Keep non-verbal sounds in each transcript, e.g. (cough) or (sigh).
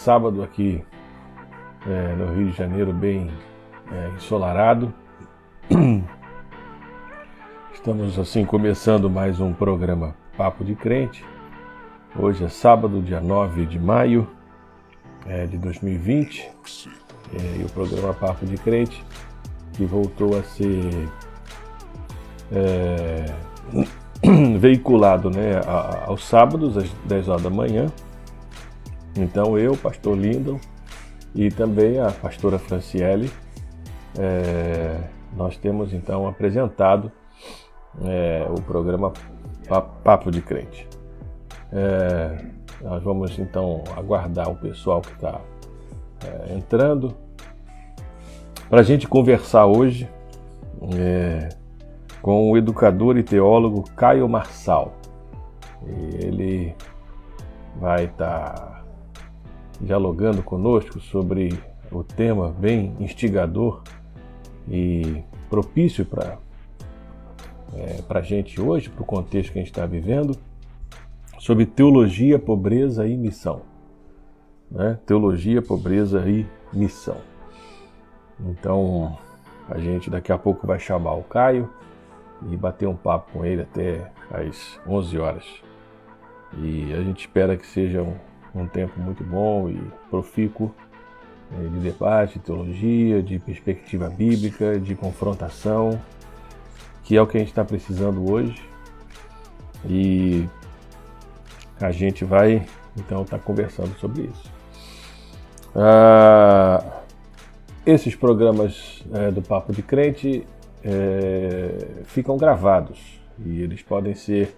sábado aqui é, no Rio de Janeiro, bem é, ensolarado. (clears throat) Estamos assim começando mais um programa Papo de Crente. Hoje é sábado, dia 9 de maio é, de 2020. É, e o programa Papo de Crente que voltou a ser é, (clears throat) veiculado né, aos sábados, às 10 horas da manhã. Então eu, pastor Lindon, e também a pastora Franciele, é, nós temos então apresentado é, o programa Papo de Crente. É, nós vamos então aguardar o pessoal que está é, entrando para a gente conversar hoje é, com o educador e teólogo Caio Marçal. Ele vai estar tá dialogando conosco sobre o tema bem instigador e propício para é, a gente hoje, para o contexto que a gente está vivendo, sobre teologia, pobreza e missão. Né? Teologia, pobreza e missão. Então, a gente daqui a pouco vai chamar o Caio e bater um papo com ele até às 11 horas. E a gente espera que seja um, um tempo muito bom e profícuo né, de debate, de teologia, de perspectiva bíblica, de confrontação, que é o que a gente está precisando hoje. E a gente vai então estar tá conversando sobre isso. Ah, esses programas é, do Papo de Crente é, ficam gravados e eles podem ser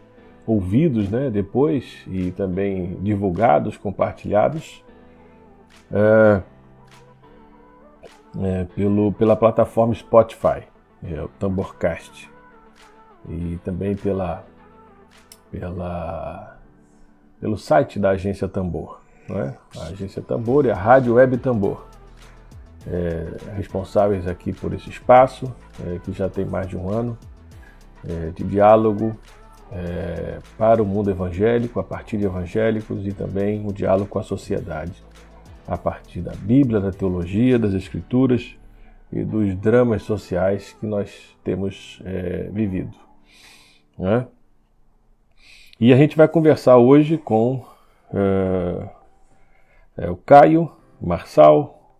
ouvidos né, depois e também divulgados, compartilhados é, é, pelo, pela plataforma Spotify, é, o Tamborcast, e também pela, pela, pelo site da Agência Tambor, né? a Agência Tambor e a Rádio Web Tambor é, responsáveis aqui por esse espaço, é, que já tem mais de um ano, é, de diálogo é, para o mundo evangélico, a partir de evangélicos, e também o diálogo com a sociedade, a partir da Bíblia, da teologia, das Escrituras e dos dramas sociais que nós temos é, vivido. Né? E a gente vai conversar hoje com é, o Caio Marçal,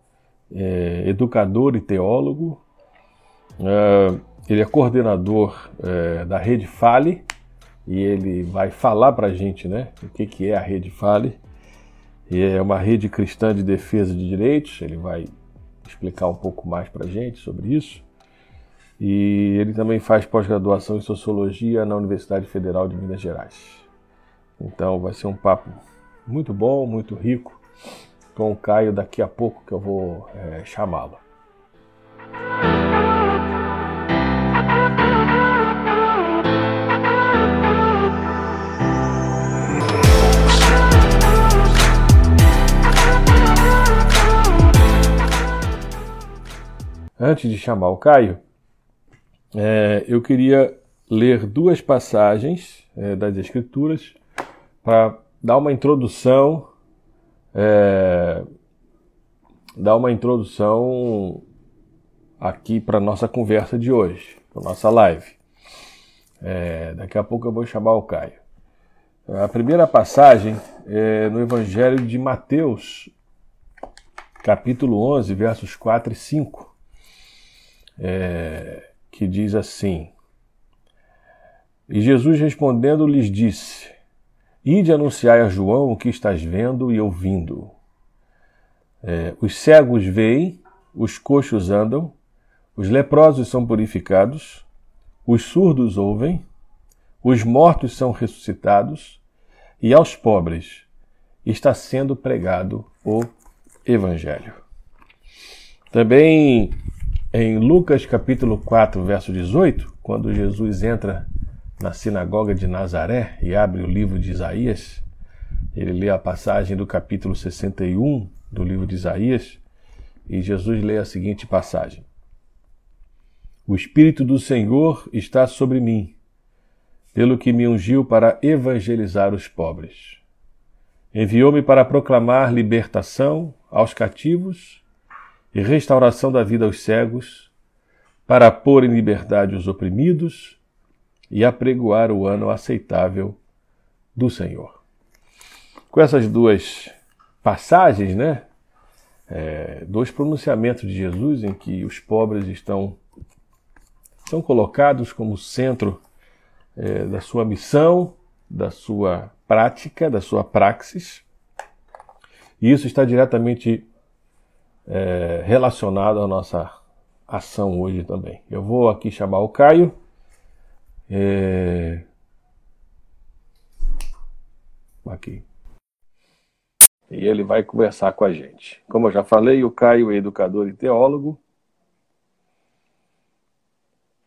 é, educador e teólogo. É, ele é coordenador é, da Rede Fale e ele vai falar para a gente né, o que, que é a Rede Fale. E é uma rede cristã de defesa de direitos, ele vai explicar um pouco mais para a gente sobre isso. E ele também faz pós-graduação em Sociologia na Universidade Federal de Minas Gerais. Então vai ser um papo muito bom, muito rico com o Caio daqui a pouco que eu vou é, chamá-lo. Antes de chamar o Caio, é, eu queria ler duas passagens é, das Escrituras para dar uma introdução é, dar uma introdução aqui para nossa conversa de hoje, para nossa live. É, daqui a pouco eu vou chamar o Caio. A primeira passagem é no Evangelho de Mateus, capítulo 11, versos 4 e 5, é, que diz assim: E Jesus respondendo lhes disse: Ide anunciar a João o que estás vendo e ouvindo. É, os cegos veem, os coxos andam, os leprosos são purificados, os surdos ouvem, os mortos são ressuscitados, e aos pobres está sendo pregado o Evangelho. Também em Lucas capítulo 4, verso 18, quando Jesus entra na sinagoga de Nazaré e abre o livro de Isaías, ele lê a passagem do capítulo 61 do livro de Isaías e Jesus lê a seguinte passagem: O Espírito do Senhor está sobre mim, pelo que me ungiu para evangelizar os pobres. Enviou-me para proclamar libertação aos cativos e restauração da vida aos cegos, para pôr em liberdade os oprimidos e apregoar o ano aceitável do Senhor. Com essas duas passagens, né? É, dois pronunciamentos de Jesus em que os pobres estão, são colocados como centro é, da sua missão, da sua prática, da sua praxis. E isso está diretamente é, relacionado à nossa ação hoje também. Eu vou aqui chamar o Caio. É... Aqui. E ele vai conversar com a gente. Como eu já falei, o Caio é educador e teólogo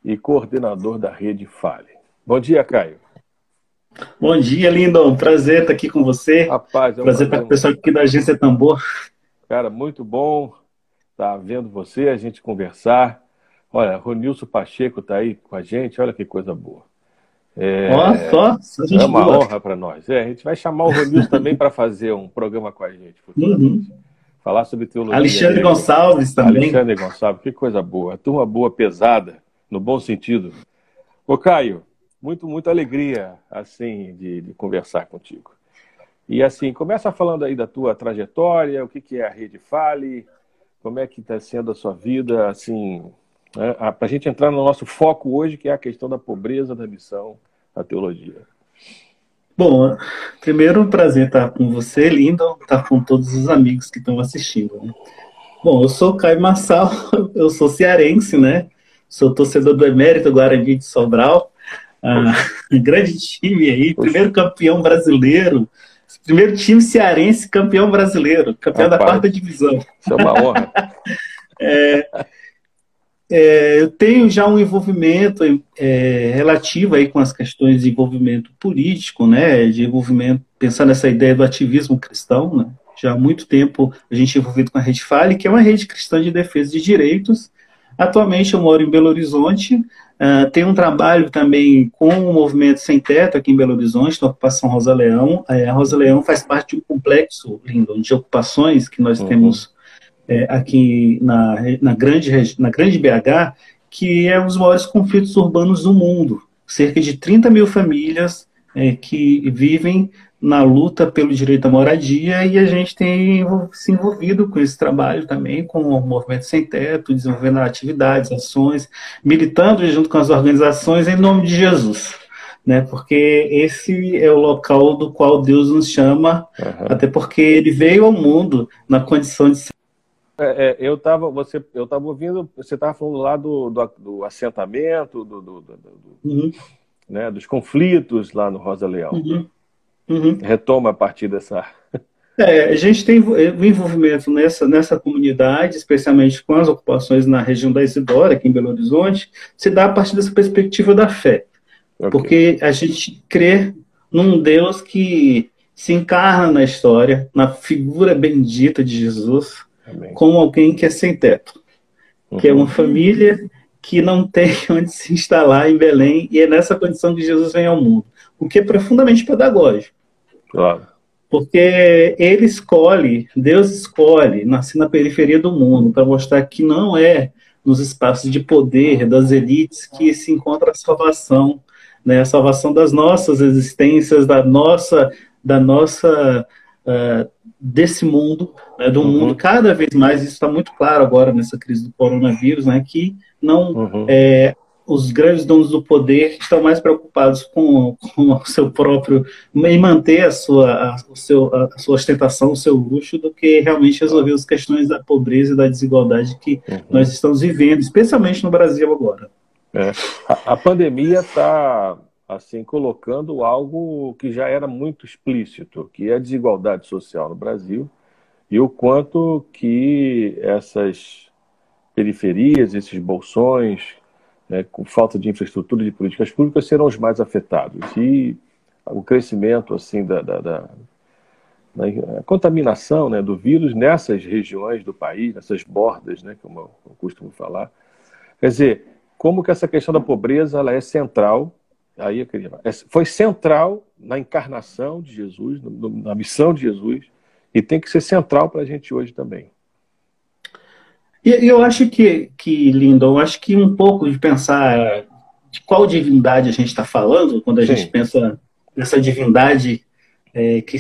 e coordenador da rede Fale. Bom dia, Caio. Bom dia, Lindon. Prazer estar aqui com você. Rapaz, é um prazer estar com o pessoal aqui da agência Tambor. Cara, muito bom estar vendo você, a gente conversar. Olha, Ronilson Pacheco está aí com a gente, olha que coisa boa. É, só, é uma boa. honra para nós. É, a gente vai chamar o Ronilson também para fazer um programa com a gente. Uhum. Falar sobre teologia. Alexandre Gonçalves também. Alexandre Gonçalves, que coisa boa. Turma boa, pesada, no bom sentido. Ô, Caio, muito, muita alegria, assim, de, de, conversar contigo. E, assim, começa falando aí da tua trajetória, o que, que é a Rede Fale, como é que está sendo a sua vida, assim, né, para a gente entrar no nosso foco hoje, que é a questão da pobreza da missão, da teologia. Bom, primeiro um prazer estar com você, Lindon, estar com todos os amigos que estão assistindo. Né? Bom, eu sou Caio Marçal, (laughs) eu sou cearense, né? Sou torcedor do Emérito Guarani de Sobral. Ah, (laughs) grande time aí, primeiro campeão brasileiro, primeiro time cearense campeão brasileiro, campeão Rapaz, da quarta divisão. Isso é uma honra. (laughs) é, é, eu tenho já um envolvimento é, relativo aí com as questões de envolvimento político, né, de envolvimento, pensando nessa ideia do ativismo cristão, né, já há muito tempo a gente é envolvido com a Rede Fale, que é uma rede cristã de defesa de direitos, Atualmente eu moro em Belo Horizonte, uh, tenho um trabalho também com o Movimento Sem Teto aqui em Belo Horizonte, na ocupação Rosa Leão. Uh, a Rosa Leão faz parte de um complexo lindo de ocupações que nós uhum. temos uh, aqui na, na, grande, na grande BH, que é um dos maiores conflitos urbanos do mundo. Cerca de 30 mil famílias é, que vivem na luta pelo direito à moradia e a gente tem se envolvido com esse trabalho também, com o Movimento Sem Teto, desenvolvendo atividades, ações, militando junto com as organizações em nome de Jesus. Né, porque esse é o local do qual Deus nos chama, uhum. até porque ele veio ao mundo na condição de ser é, é, eu estava você eu estava ouvindo você estava falando lá do, do, do assentamento do, do, do uhum. né, dos conflitos lá no Rosa Leão uhum. Uhum. Retoma a partir dessa. (laughs) É, a gente tem envolvimento nessa, nessa comunidade, especialmente com as ocupações na região da Isidora, aqui em Belo Horizonte, se dá a partir dessa perspectiva da fé. Okay. Porque a gente crê num Deus que se encarna na história, na figura bendita de Jesus, Amém. como alguém que é sem teto, uhum. que é uma uhum. família que não (laughs) tem onde se instalar em Belém, e é nessa condição que Jesus vem ao mundo, o que é profundamente pedagógico. Claro. Porque ele escolhe, Deus escolhe nascer na periferia do mundo para mostrar que não é nos espaços de poder das elites que se encontra a salvação, né? A salvação das nossas existências, da nossa, da nossa uh, desse mundo, né? do uhum. mundo cada vez mais. Isso está muito claro agora nessa crise do coronavírus, né? Que não uhum. é, os grandes donos do poder estão mais preocupados com, com o seu próprio em manter a sua, a, o seu, a sua ostentação, o seu luxo, do que realmente resolver as questões da pobreza e da desigualdade que uhum. nós estamos vivendo, especialmente no Brasil agora. É. A, a pandemia está assim colocando algo que já era muito explícito, que é a desigualdade social no Brasil e o quanto que essas periferias, esses bolsões né, com falta de infraestrutura e de políticas públicas serão os mais afetados. E o crescimento assim da, da, da, da contaminação né, do vírus nessas regiões do país, nessas bordas, né, como eu costumo falar. Quer dizer, como que essa questão da pobreza ela é central Aí eu queria. É, foi central na encarnação de Jesus, na missão de Jesus, e tem que ser central para a gente hoje também. E eu acho que, que, Lindo, eu acho que um pouco de pensar de qual divindade a gente está falando, quando a Sim. gente pensa nessa divindade é, que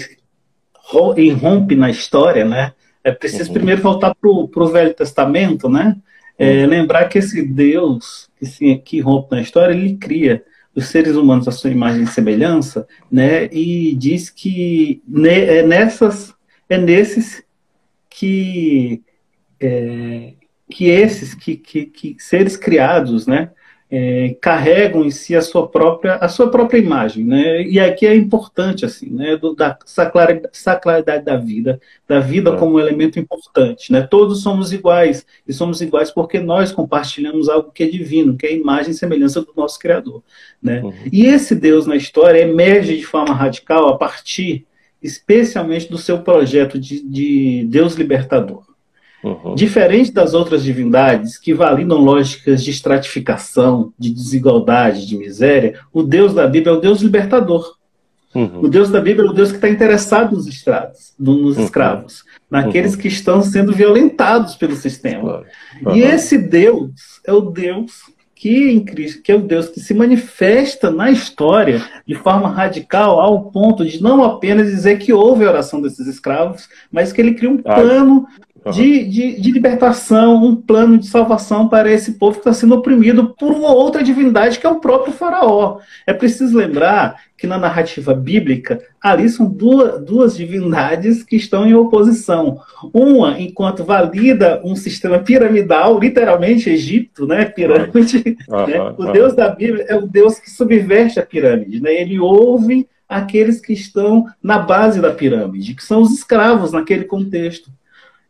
irrompe na história, né? É preciso uhum. primeiro voltar para o Velho Testamento, né? É, uhum. Lembrar que esse Deus que, se, que rompe na história, ele cria os seres humanos à sua imagem e semelhança, né? E diz que ne, é nessas é nesses que é, que esses que, que, que seres criados, né? é, carregam em si a sua própria a sua própria imagem, né? E aqui é importante assim, né? Do, da sacralidade da vida, da vida é. como um elemento importante, né? Todos somos iguais e somos iguais porque nós compartilhamos algo que é divino, que é a imagem e semelhança do nosso Criador, né? Uhum. E esse Deus na história emerge de forma radical a partir, especialmente do seu projeto de, de Deus libertador. Uhum. Diferente das outras divindades que validam lógicas de estratificação, de desigualdade, de miséria, o Deus da Bíblia é o Deus libertador. Uhum. O Deus da Bíblia é o Deus que está interessado nos, estrados, nos uhum. escravos, naqueles uhum. que estão sendo violentados pelo sistema. E esse Deus é o Deus que em Cristo, que é o Deus que se manifesta na história de forma radical ao ponto de não apenas dizer que houve a oração desses escravos, mas que ele cria um plano de, de, de, libertação, um plano de salvação para esse povo que está sendo oprimido por uma outra divindade que é o próprio Faraó. É preciso lembrar que na narrativa bíblica, ali são duas, duas divindades que estão em oposição. Uma, enquanto valida um sistema piramidal, literalmente Egito, né? Pirâmide. Uhum. Né? O Deus da Bíblia é o Deus que subverte a pirâmide. Né? Ele ouve aqueles que estão na base da pirâmide, que são os escravos naquele contexto.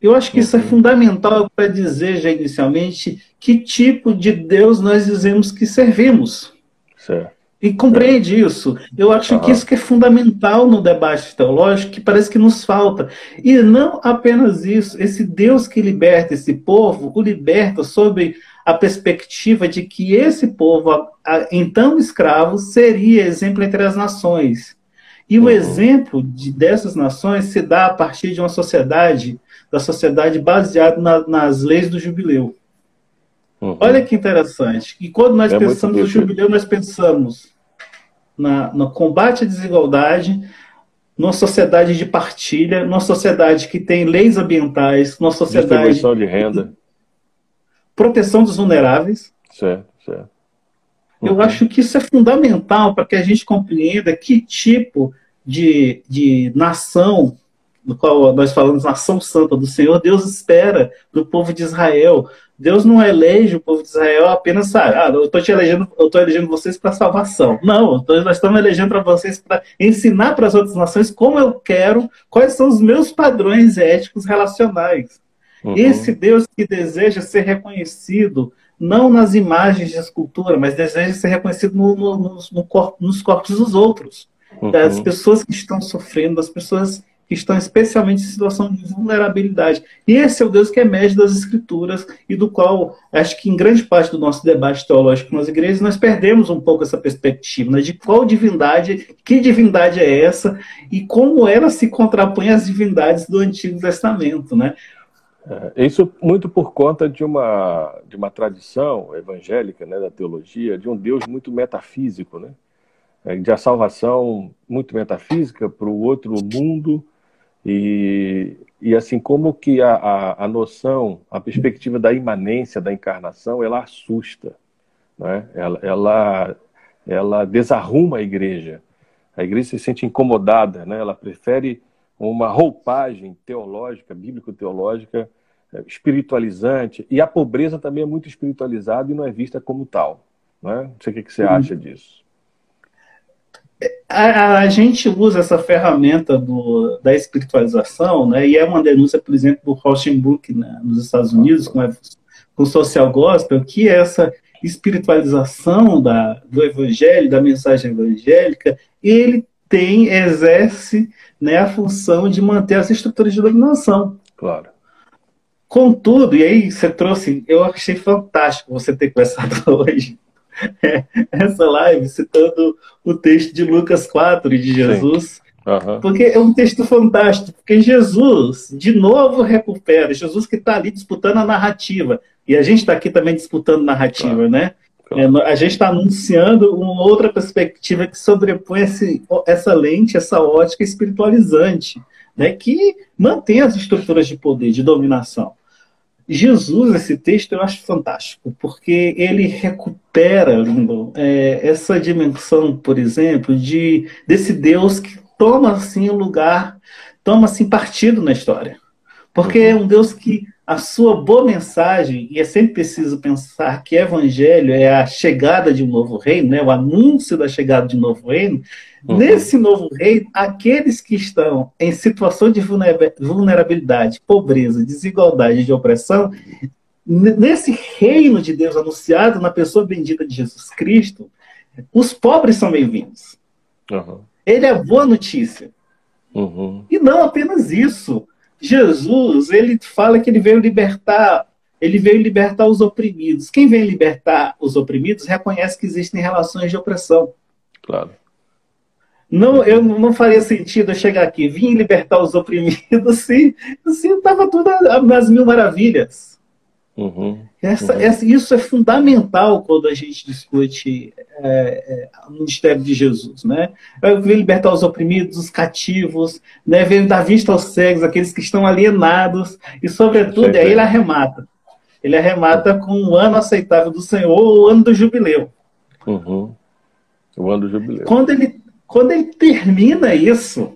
Eu acho que isso é uhum. fundamental para dizer já inicialmente que tipo de Deus nós dizemos que servimos. Certo. E compreende isso. Eu acho uhum. que isso que é fundamental no debate teológico, que parece que nos falta. E não apenas isso, esse Deus que liberta esse povo, o liberta sob a perspectiva de que esse povo, então escravo, seria exemplo entre as nações. E o uhum. exemplo de, dessas nações se dá a partir de uma sociedade da sociedade baseado na, nas leis do jubileu. Uhum. Olha que interessante. E quando nós é pensamos no jubileu, nós pensamos na, no combate à desigualdade, numa sociedade de partilha, numa sociedade que tem leis ambientais, numa sociedade. Distribuição de renda. Proteção dos vulneráveis. Certo, certo. Uhum. Eu acho que isso é fundamental para que a gente compreenda que tipo de, de nação no qual nós falamos nação santa do Senhor, Deus espera do povo de Israel. Deus não elege o povo de Israel apenas, ah, eu estou te elegendo, eu estou elegendo vocês para salvação. Não, nós estamos elegendo para vocês para ensinar para as outras nações como eu quero, quais são os meus padrões éticos relacionais. Uhum. Esse Deus que deseja ser reconhecido não nas imagens de escultura, mas deseja ser reconhecido no, no, no, no corpo, nos corpos dos outros. Uhum. Das pessoas que estão sofrendo, das pessoas que estão especialmente em situação de vulnerabilidade. E esse é o Deus que emerge das Escrituras e do qual, acho que em grande parte do nosso debate teológico nas igrejas, nós perdemos um pouco essa perspectiva né, de qual divindade, que divindade é essa e como ela se contrapõe às divindades do Antigo Testamento. Né? É, isso muito por conta de uma, de uma tradição evangélica né, da teologia, de um Deus muito metafísico, né? É, de a salvação muito metafísica para o outro mundo e, e assim como que a, a, a, noção, a perspectiva da imanência da encarnação, ela assusta, né? ela, ela, ela desarruma a igreja. A igreja se sente incomodada, né? ela prefere uma roupagem teológica, bíblico-teológica, eh, espiritualizante, e a pobreza também é muito espiritualizada e não é vista como tal. Né? Não sei o que você uhum. acha disso a, a, gente usa essa ferramenta do, da espiritualização, né, e é uma denúncia, por exemplo, do Rauschenbuch né, nos Estados Unidos, com, a, com o social gospel, que é essa espiritualização da, do evangelho, da mensagem evangélica, ele tem, exerce né, a função de manter as estruturas de dominação. Claro. Contudo, e aí você trouxe, eu achei fantástico você ter conversado (laughs) hoje, essa live citando o texto de Lucas 4 de Jesus. Uhum. Porque é um texto fantástico, porque Jesus, de novo, recupera. Jesus que está ali disputando a narrativa. E a gente está aqui também disputando narrativa, né? É, a gente está anunciando uma outra perspectiva que sobrepõe esse, essa lente, essa ótica espiritualizante, né? que mantém as estruturas de poder, de dominação. Jesus, esse texto eu acho fantástico, porque ele recupera, é, essa dimensão, por exemplo, de desse Deus que toma assim o lugar, toma assim partido na história. Porque é um Deus que a sua boa mensagem, e é sempre preciso pensar que evangelho é a chegada de um novo reino, né? o anúncio da chegada de um novo reino. Uhum. Nesse novo reino, aqueles que estão em situação de vulnerabilidade, pobreza, desigualdade de opressão, nesse reino de Deus anunciado na pessoa bendita de Jesus Cristo, os pobres são bem-vindos. Uhum. Ele é boa notícia. Uhum. E não apenas isso. Jesus, ele fala que ele veio libertar, ele veio libertar os oprimidos. Quem vem libertar os oprimidos reconhece que existem relações de opressão. Claro. Não, eu não faria sentido eu chegar aqui, vim libertar os oprimidos, (laughs) se estava tudo nas mil maravilhas. Uhum, essa, uhum. Essa, isso é fundamental quando a gente discute é, é, o ministério de Jesus, né? Veio libertar os oprimidos, os cativos, né? veio dar vista aos cegos, aqueles que estão alienados, e sobretudo, aí ele arremata. Ele arremata com o ano aceitável do Senhor, o ano do jubileu. Uhum. O ano do jubileu. Quando ele, quando ele termina isso,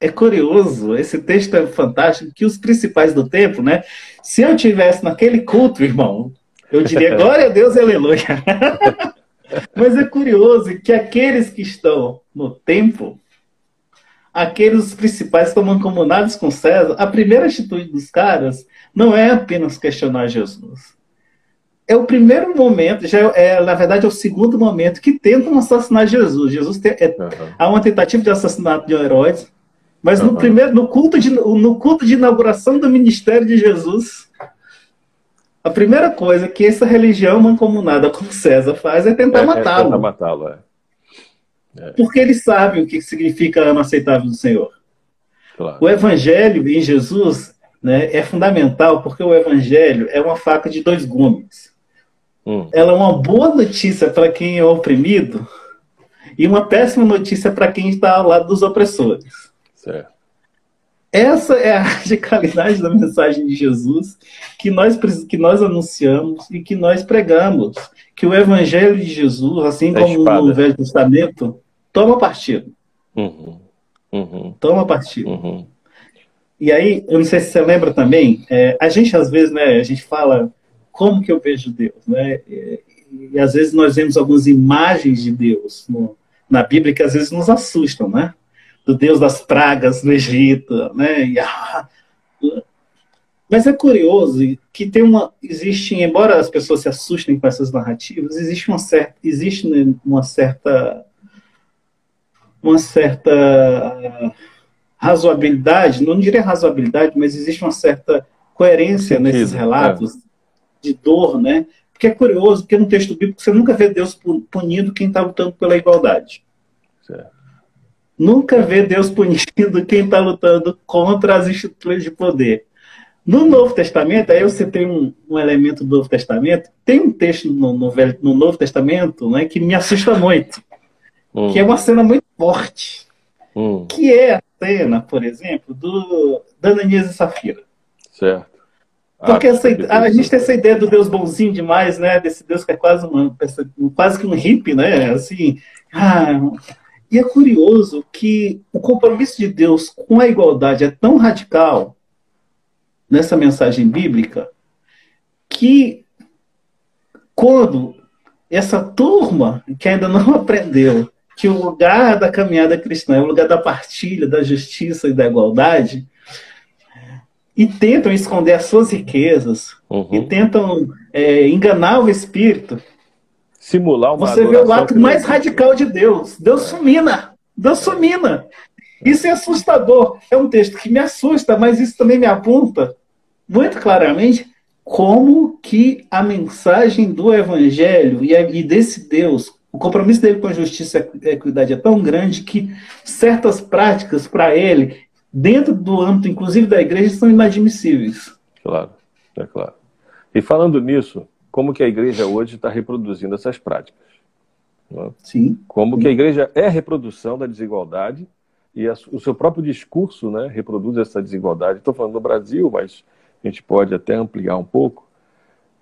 é curioso, esse texto é fantástico, que os principais do templo, né? Se eu tivesse naquele culto, irmão, eu diria (laughs) glória a Deus, aleluia. (laughs) Mas é curioso que aqueles que estão no templo, aqueles principais estão mancomunados com César, a primeira atitude dos caras não é apenas questionar Jesus. É o primeiro momento, já é, na verdade, é o segundo momento que tentam assassinar Jesus. Jesus tem, é, uhum. há uma tentativa de assassinato de Herodes, mas no primeiro, no culto de, no culto de inauguração do ministério de Jesus, a primeira coisa que essa religião mancomunada com César faz é tentar é, matá-lo. É tentar matá-lo, é. é. Porque eles sabem o que significa ano aceitável do Senhor. Claro. O evangelho em Jesus né, é fundamental porque o evangelho é uma faca de dois gumes. Hum. Ela é uma boa notícia para quem é oprimido e uma péssima notícia para quem está ao lado dos opressores. Certo. Essa é a (laughs) radicalidade da mensagem de Jesus que nós, que nós anunciamos e que nós pregamos. Que o Evangelho de Jesus, assim é como no Velho Testamento, toma partido. Uhum. Uhum. Toma partido. Uhum. E aí, eu não sei se você lembra também, é, a gente às vezes, né, a gente fala como que eu vejo Deus, né? E, e às vezes nós vemos algumas imagens de Deus no, na Bíblia que às vezes nos assustam, né? Do Deus das pragas no Egito, né? E, ah, mas é curioso que tem uma existe, embora as pessoas se assustem com essas narrativas, existe uma certa existe né, uma certa uma certa razoabilidade, não diria razoabilidade, mas existe uma certa coerência Sentido, nesses relatos é. de dor, né? Porque é curioso, porque no texto bíblico você nunca vê Deus punindo quem está lutando pela igualdade. Nunca vê Deus punindo quem está lutando contra as estruturas de poder. No Novo Testamento, aí você tem um, um elemento do Novo Testamento, tem um texto no, no, Velho, no Novo Testamento né, que me assusta muito, hum. que é uma cena muito forte, hum. que é a cena, por exemplo, do Ananias e Safira. Certo. Porque ah, essa, a gente tem essa ideia do Deus bonzinho demais, né? Desse Deus que é quase, uma, quase que um hippie, né? Assim, ah, e é curioso que o compromisso de Deus com a igualdade é tão radical nessa mensagem bíblica que quando essa turma que ainda não (laughs) aprendeu que o lugar da caminhada cristã é o lugar da partilha, da justiça e da igualdade, e tentam esconder as suas riquezas, uhum. e tentam é, enganar o espírito, simular uma Você vê o ato mais radical de Deus. Deus sumina. Deus sumina. Isso é assustador. É um texto que me assusta, mas isso também me aponta muito claramente como que a mensagem do Evangelho e desse Deus, o compromisso dele com a justiça e a equidade é tão grande que certas práticas para ele, dentro do âmbito, inclusive da igreja, são inadmissíveis. Claro, é claro. E falando nisso, como que a igreja hoje está reproduzindo essas práticas? Né? Sim. Como sim. que a igreja é reprodução da desigualdade e a, o seu próprio discurso né, reproduz essa desigualdade. Estou falando do Brasil, mas a gente pode até ampliar um pouco.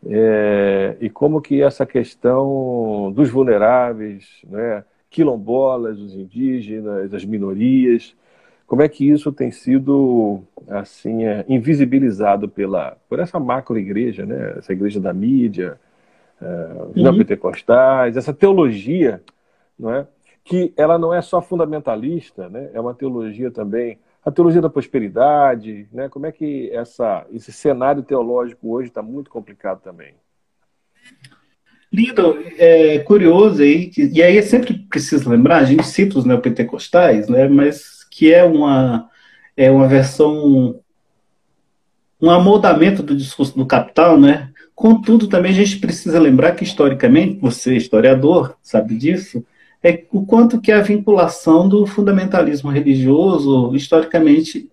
É, e como que essa questão dos vulneráveis, né, quilombolas, os indígenas, as minorias, como é que isso tem sido assim é, invisibilizado pela por essa macro igreja, né? Essa igreja da mídia, é, os uhum. pentecostais, essa teologia, não é? Que ela não é só fundamentalista, né? É uma teologia também a teologia da prosperidade, né? Como é que essa esse cenário teológico hoje está muito complicado também? Lindo, é curioso aí, e aí é sempre preciso lembrar, a gente cita os neopentecostais, né? Mas que é uma, é uma versão, um amoldamento do discurso do capital, né? Contudo, também a gente precisa lembrar que, historicamente, você, historiador, sabe disso, é o quanto que a vinculação do fundamentalismo religioso, historicamente,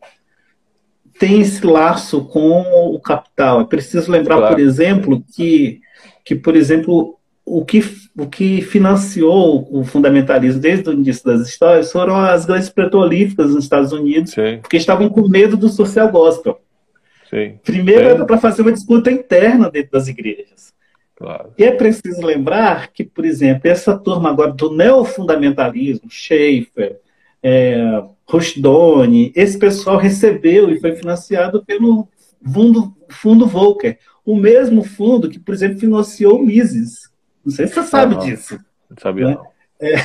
tem esse laço com o capital. É preciso lembrar, claro. por exemplo, que, que, por exemplo, o que, o que financiou o fundamentalismo desde o início das histórias foram as grandes petrolíferas nos Estados Unidos, Sim. porque estavam com medo do social gospel. Sim. Primeiro era para fazer uma disputa interna dentro das igrejas. Claro. E é preciso lembrar que, por exemplo, essa turma agora do neofundamentalismo, Schaefer, é, Rushdoni, esse pessoal recebeu e foi financiado pelo fundo, fundo Volcker, o mesmo fundo que, por exemplo, financiou o Mises, não sei se você sabe disso. Não sabia, né? não. É,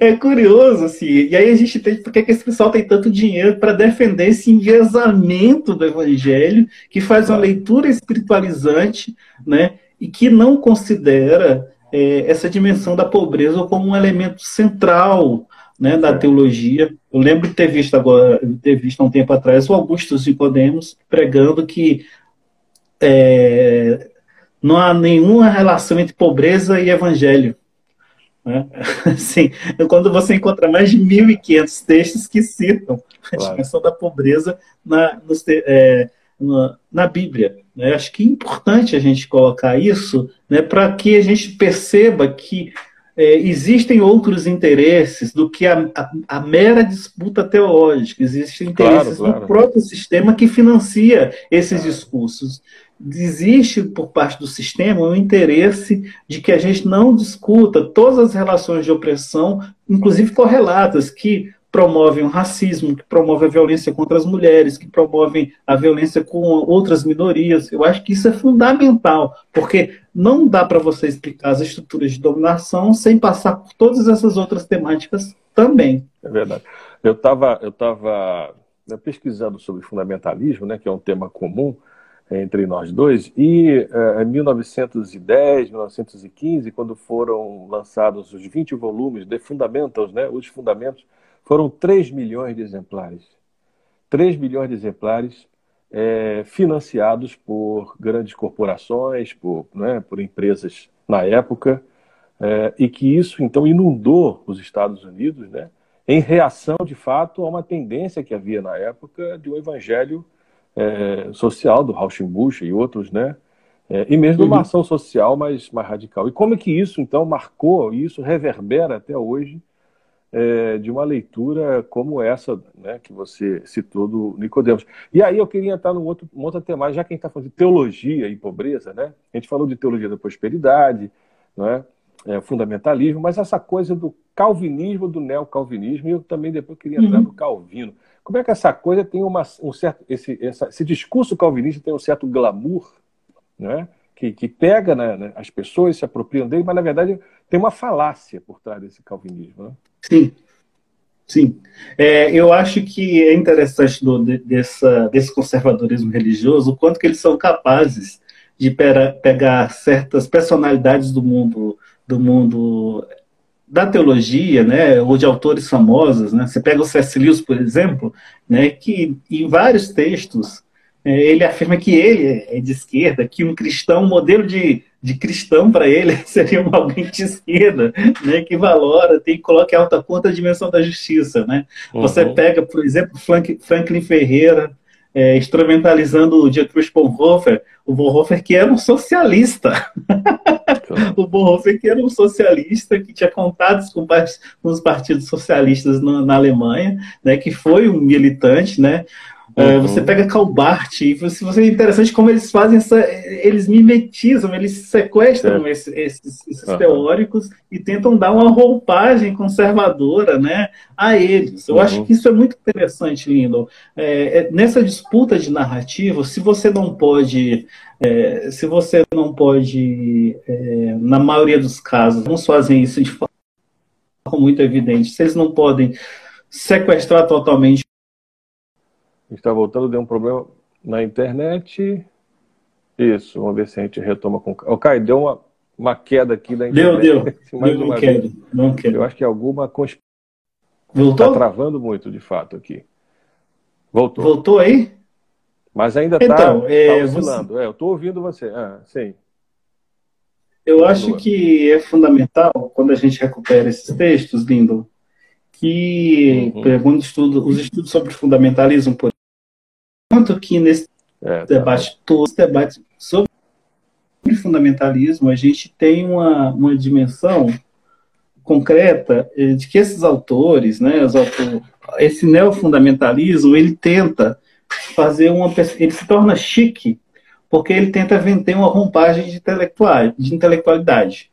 (laughs) é, curioso, assim. E aí a gente tem por que esse pessoal tem tanto dinheiro para defender esse enviesamento do evangelho, que faz uma leitura espiritualizante, né? E que não considera é, essa dimensão da pobreza como um elemento central né, da teologia. Eu lembro de ter visto agora, ter visto há um tempo atrás o Augusto Nicodemos pregando que é, não há nenhuma relação entre pobreza e evangelho. Né? (laughs) Assim, quando você encontra mais de 1.500 textos que citam claro. a dimensão da pobreza na, nos, é, na, na, Bíblia. Né? Acho que é importante a gente colocar isso né, para que a gente perceba que é, existem outros interesses do que a, a, a, mera disputa teológica. Existem interesses claro, claro. no próprio sistema que financia esses discursos existe por parte do sistema um interesse de que a gente não discuta todas as relações de opressão, inclusive correlatas, que promovem o racismo, que promovem a violência contra as mulheres, que promovem a violência com outras minorias. Eu acho que isso é fundamental, porque não dá para você explicar as estruturas de dominação sem passar por todas essas outras temáticas também. É verdade. Eu estava eu tava né, pesquisando sobre fundamentalismo, né, que é um tema comum, entre nós dois. E eh, em 1910, 1915, quando foram lançados os 20 volumes de Fundamentals, né, os fundamentos, foram 3 milhões de exemplares. 3 milhões de exemplares é, financiados por grandes corporações, por, né, por empresas na época, é, e que isso então inundou os Estados Unidos, né, em reação de fato a uma tendência que havia na época de um evangelho é, social do Rauschenbusch e outros, né? É, e mesmo uhum. uma ação social mais, mais radical. E como é que isso, então, marcou, e isso reverbera até hoje, é, de uma leitura como essa né, que você citou do Nicodemos. E aí eu queria entrar num outro, numa outra temática, já que a gente está falando de teologia e pobreza, né? A gente falou de teologia da prosperidade, não é? É, fundamentalismo, mas essa coisa do calvinismo, do neocalvinismo, e eu também depois queria entrar uhum. no Calvino. Como é que essa coisa tem uma, um certo. Esse, essa, esse discurso calvinista tem um certo glamour, né? que, que pega né, né, as pessoas, se apropriam dele, mas na verdade tem uma falácia por trás desse calvinismo. Né? Sim. Sim. É, eu acho que é interessante do, dessa, desse conservadorismo religioso o quanto que eles são capazes de pera, pegar certas personalidades do mundo do mundo da teologia, né, ou de autores famosos, né? Você pega o C.S. Lewis, por exemplo, né, que em vários textos é, ele afirma que ele é de esquerda, que um cristão, um modelo de, de cristão para ele (laughs) seria um alguém de esquerda, né, que valora, tem coloca em alta conta a dimensão da justiça, né? Uhum. Você pega, por exemplo, Frank, Franklin Ferreira, é, instrumentalizando o Dietrich Bonhoeffer, o Bonhoeffer que era um socialista. (laughs) o Bonhoeffer que era um socialista que tinha contatos com, os partidos socialistas na, na Alemanha, né, que foi um militante, né? É, uhum. Você pega Calbart, e se você é interessante como eles fazem essa. Eles mimetizam, eles sequestram é. esses, esses, esses uhum. teóricos e tentam dar uma roupagem conservadora né, a eles. Eu uhum. acho que isso é muito interessante, Lindo. É, é, nessa disputa de narrativa, se você não pode. É, se você não pode, é, na maioria dos casos, não fazem isso de forma muito evidente, se eles não podem sequestrar totalmente está voltando, deu um problema na internet. Isso, vamos ver se a gente retoma com. O Caio, deu uma, uma queda aqui da internet. Deu, (laughs) deu. Mais não quero, não quero. Eu acho que alguma consp... Voltou? Está travando muito, de fato, aqui. Voltou. Voltou aí? Mas ainda está então, tá é, oscilando. Você... É, eu estou ouvindo você. Ah, sim. Eu acho que é fundamental, quando a gente recupera esses textos, Lindo, que uhum. estudo, os estudos sobre fundamentalismo, por Tanto que nesse é, tá debate, todos os debates sobre fundamentalismo, a gente tem uma, uma dimensão concreta eh, de que esses autores, né, os autores, esse neofundamentalismo, ele tenta fazer uma ele se torna chique porque ele tenta vender uma roupagem de, intelectual, de intelectualidade,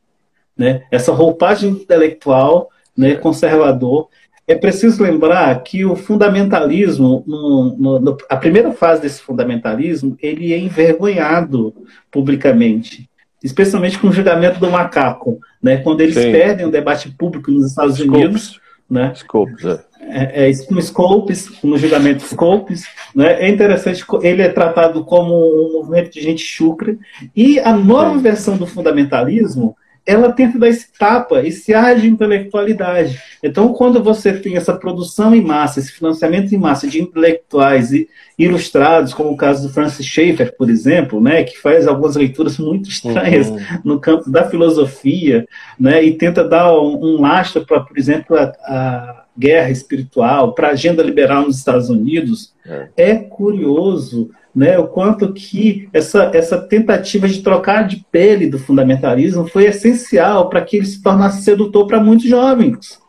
né? Essa roupagem intelectual, né, conservador, é preciso lembrar que o fundamentalismo, no, no, no, a primeira fase desse fundamentalismo, ele é envergonhado publicamente, especialmente com o julgamento do macaco, né? Quando eles Sim. perdem o debate público nos Estados Scopes. Unidos, né? Scopes, é. É, é, com Scopes, no julgamento Scopes, né? É interessante, ele é tratado como um movimento de gente chucra, e a nova Sim. versão do fundamentalismo ela tenta dar esse tapa, esse ar de intelectualidade. Então, quando você tem essa produção em massa, esse financiamento em massa de intelectuais e ilustrados, como o caso do Francis Schaeffer, por exemplo, né, que faz algumas leituras muito estranhas uhum. no campo da filosofia, né, e tenta dar um, um lastro para, por exemplo, a, a guerra espiritual, para a agenda liberal nos Estados Unidos, é, é curioso né, o quanto que essa, essa tentativa de trocar de pele do fundamentalismo foi essencial para que ele se tornasse sedutor para muitos jovens.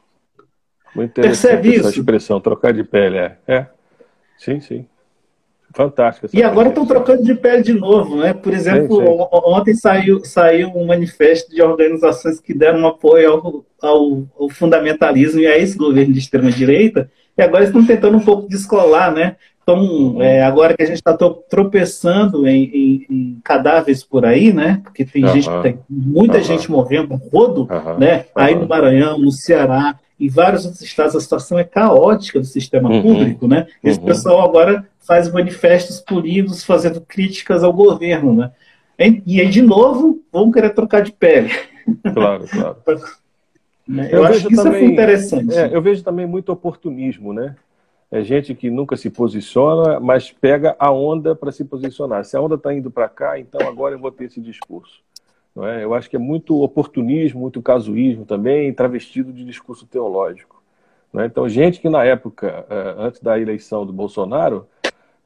Muito Percebe isso? Essa expressão, trocar de pele, é. é. Sim, sim. Fantástico. E agora estão trocando de pele de novo, né? Por exemplo, sim, sim. ontem saiu, saiu um manifesto de organizações que deram apoio ao, ao, ao fundamentalismo e a esse governo de extrema-direita, e agora estão tentando um pouco descolar, né? Então, é, agora que a gente está tropeçando em, em, em, cadáveres por aí, né? Porque tem uhum. gente, tem muita uhum. gente morrendo, rodo, uhum. né? Aí no Maranhão, no Ceará, em vários outros estados, a situação é caótica do sistema uhum. público, né? Esse uhum. pessoal agora faz manifestos polidos fazendo críticas ao governo, né? E aí, de novo, vão querer trocar de pele. Claro, claro. (laughs) Né? eu, eu acho que isso é também, é interessante. É, eu vejo também muito oportunismo, né? É gente que nunca se posiciona, mas pega a onda para se posicionar. Se a onda está indo para cá, então agora eu vou ter esse discurso. Não é? Eu acho que é muito oportunismo, muito casuísmo também, travestido de discurso teológico. Não é? Então, gente que na época, eh, antes da eleição do Bolsonaro,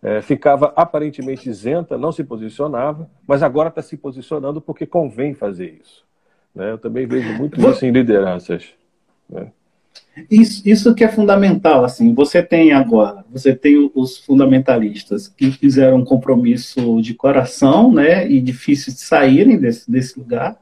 eh, ficava aparentemente isenta, não se posicionava, mas agora está se posicionando porque convém fazer isso. Né? Eu também vejo muito isso em lideranças. Né? Isso, isso que é fundamental, assim, você tem agora, você tem os fundamentalistas que fizeram um compromisso de coração, né, e difícil de saírem desse, desse lugar,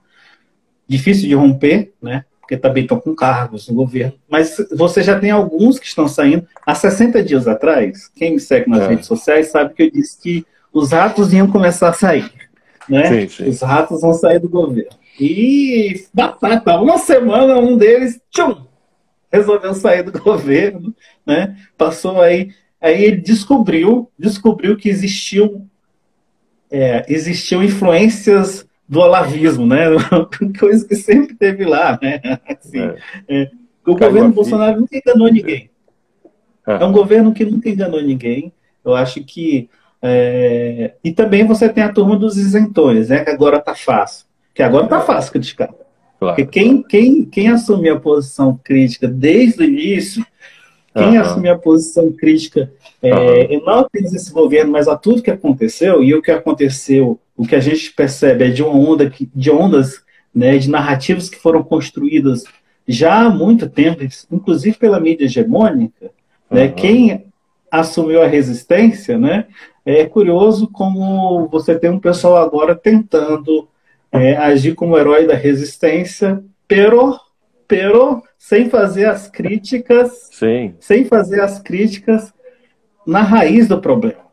difícil de romper, né, porque também estão com cargos no governo, mas você já tem alguns que estão saindo. Há 60 dias atrás, quem me segue nas é. redes sociais sabe que eu disse que os ratos iam começar a sair, né, sim, sim. os ratos vão sair do governo. E batata, uma semana um deles, tchum, resolveu sair do (laughs) governo, né? Passou aí, aí ele descobriu, descobriu que existiam é, existiam influências do olavismo, né? (laughs) Coisa que sempre teve lá, né? Assim, é. É, o governo Bolsonaro nunca enganou ninguém. É um governo que nunca enganou ninguém. Eu acho que É, e também você tem a turma dos isentões, né? Que agora tá fácil. Que agora tá fácil criticar. Claro. Porque quem, quem, quem assumiu a posição crítica desde o início, quem uhum. assumiu a posição crítica, é, uhum. não apenas esse governo, mas a tudo que aconteceu, e o que aconteceu, o que a gente percebe é de uma onda que, de ondas, né, de narrativas que foram construídas já há muito tempo, inclusive pela mídia hegemônica, né, uhum. quem assumiu a resistência, né, é curioso como você tem um pessoal agora tentando é, agir como herói da resistência, pero, pero sem fazer as críticas, Sim. sem fazer as críticas na raiz do problema.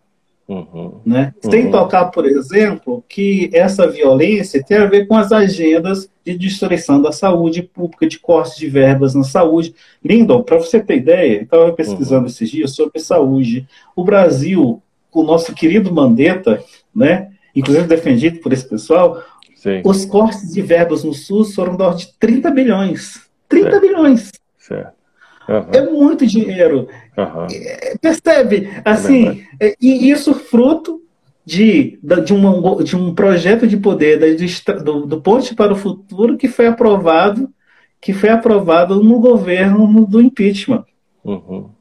Uhum. Né? Uhum. Sem tocar, por exemplo, que essa violência tem a ver com as agendas de destruição da saúde pública, de cortes de verbas na saúde. Lindon, para você ter ideia, estava pesquisando uhum. esses dias sobre saúde. O Brasil, o nosso querido Mandetta, né, inclusive defendido por esse pessoal, Sim. Os cortes de verbas no SUS foram da ordem de 30 bilhões. 30 certo. bilhões. Certo. Uhum. É muito dinheiro. Uhum. percebe? Assim, é e isso fruto de, de, uma, de um projeto de poder do, do Ponte para o Futuro que foi aprovado que foi aprovado no governo do impeachment. Uhum.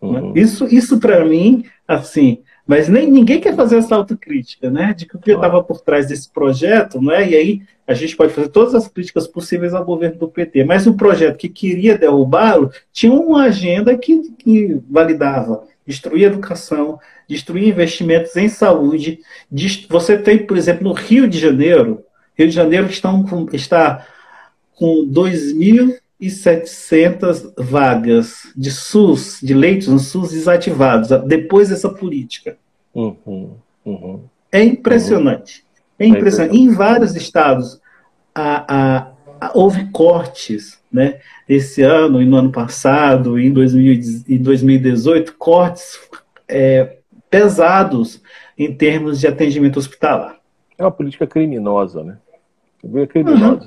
Uhum. Isso, isso para mim, assim, mas nem ninguém quer fazer essa autocrítica, né? De que o que estava por trás desse projeto, né? E aí a gente pode fazer todas as críticas possíveis ao governo do PT, mas o projeto que queria derrubá-lo tinha uma agenda que, que validava destruir educação, destruir investimentos em saúde. Você tem, por exemplo, no Rio de Janeiro, Rio de Janeiro estão com, está com 2.000 1.700 vagas de SUS, de leitos no SUS desativados, depois dessa política. Uhum, uhum, é impressionante. Uhum. É impressionante. É em vários estados a, a, a, houve cortes, né? Esse ano e no ano passado, em 2018, cortes é, pesados em termos de atendimento hospitalar. É uma política criminosa, né? É criminosa.